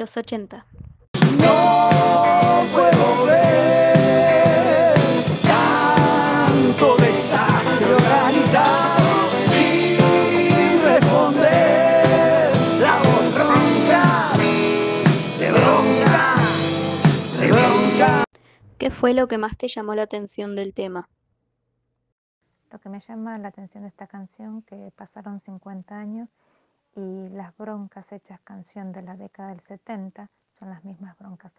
Los 80. No puedo ver tanto desastre organizado sin responder. La voz bronca, de bronca, de bronca. ¿Qué fue lo que más te llamó la atención del tema? Lo que me llama la atención de esta canción, que pasaron 50 años y las broncas hechas canción de la década del 70 son las mismas broncas.